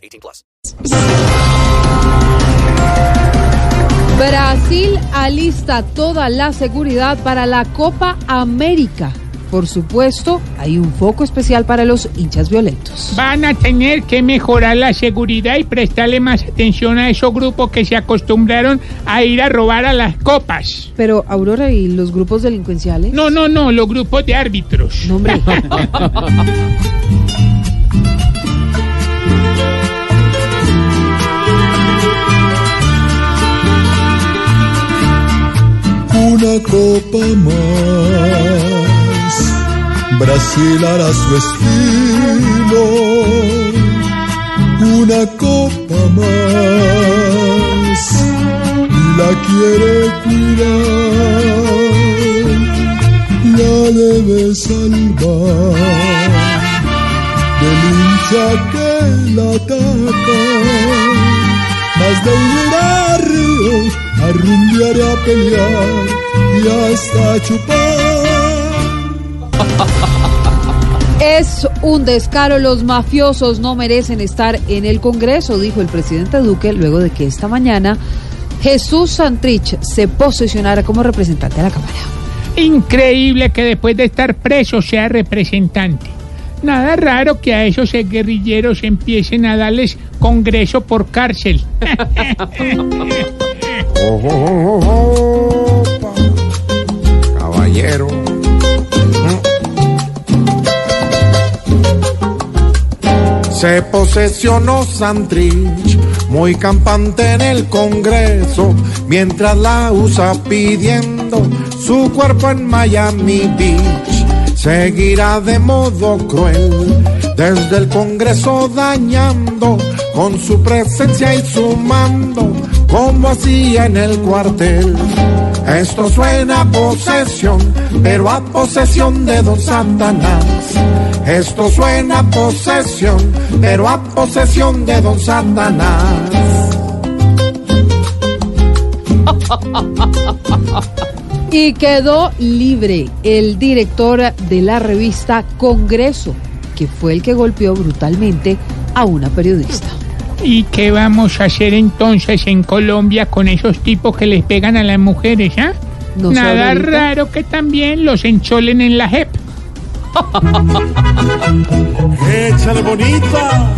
18 plus. Brasil alista toda la seguridad para la Copa América. Por supuesto, hay un foco especial para los hinchas violentos. Van a tener que mejorar la seguridad y prestarle más atención a esos grupos que se acostumbraron a ir a robar a las copas. Pero, Aurora, ¿y los grupos delincuenciales? No, no, no, los grupos de árbitros. No, hombre. Una copa más, Brasil hará su estilo. Una copa más, la quiere cuidar, la debe salvar del hincha que la ataca. Más de ir a Río, a rumbear y a pelear y hasta chupar. Es un descaro, los mafiosos no merecen estar en el Congreso, dijo el presidente Duque luego de que esta mañana Jesús Santrich se posesionara como representante de la Cámara. Increíble que después de estar preso sea representante. Nada raro que a esos guerrilleros empiecen a darles congreso por cárcel. Caballero. Se posesionó Santrich, muy campante en el Congreso, mientras la usa pidiendo su cuerpo en Miami Beach. Seguirá de modo cruel desde el Congreso dañando con su presencia y su mando, como hacía en el cuartel. Esto suena a posesión, pero a posesión de don Satanás. Esto suena a posesión, pero a posesión de don Satanás. Y quedó libre el director de la revista Congreso, que fue el que golpeó brutalmente a una periodista. ¿Y qué vamos a hacer entonces en Colombia con esos tipos que les pegan a las mujeres, ah? No Nada raro que también los encholen en la JEP. Échale bonita.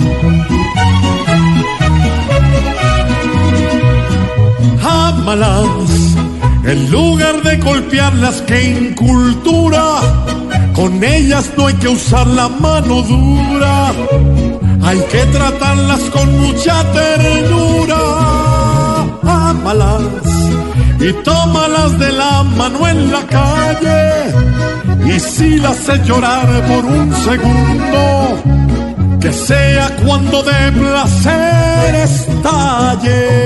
Ámalas, en lugar de golpearlas que incultura, con ellas no hay que usar la mano dura, hay que tratarlas con mucha ternura. Ámalas y tómalas de la mano en la calle, y si las hace llorar por un segundo, que sea cuando de placer estalle.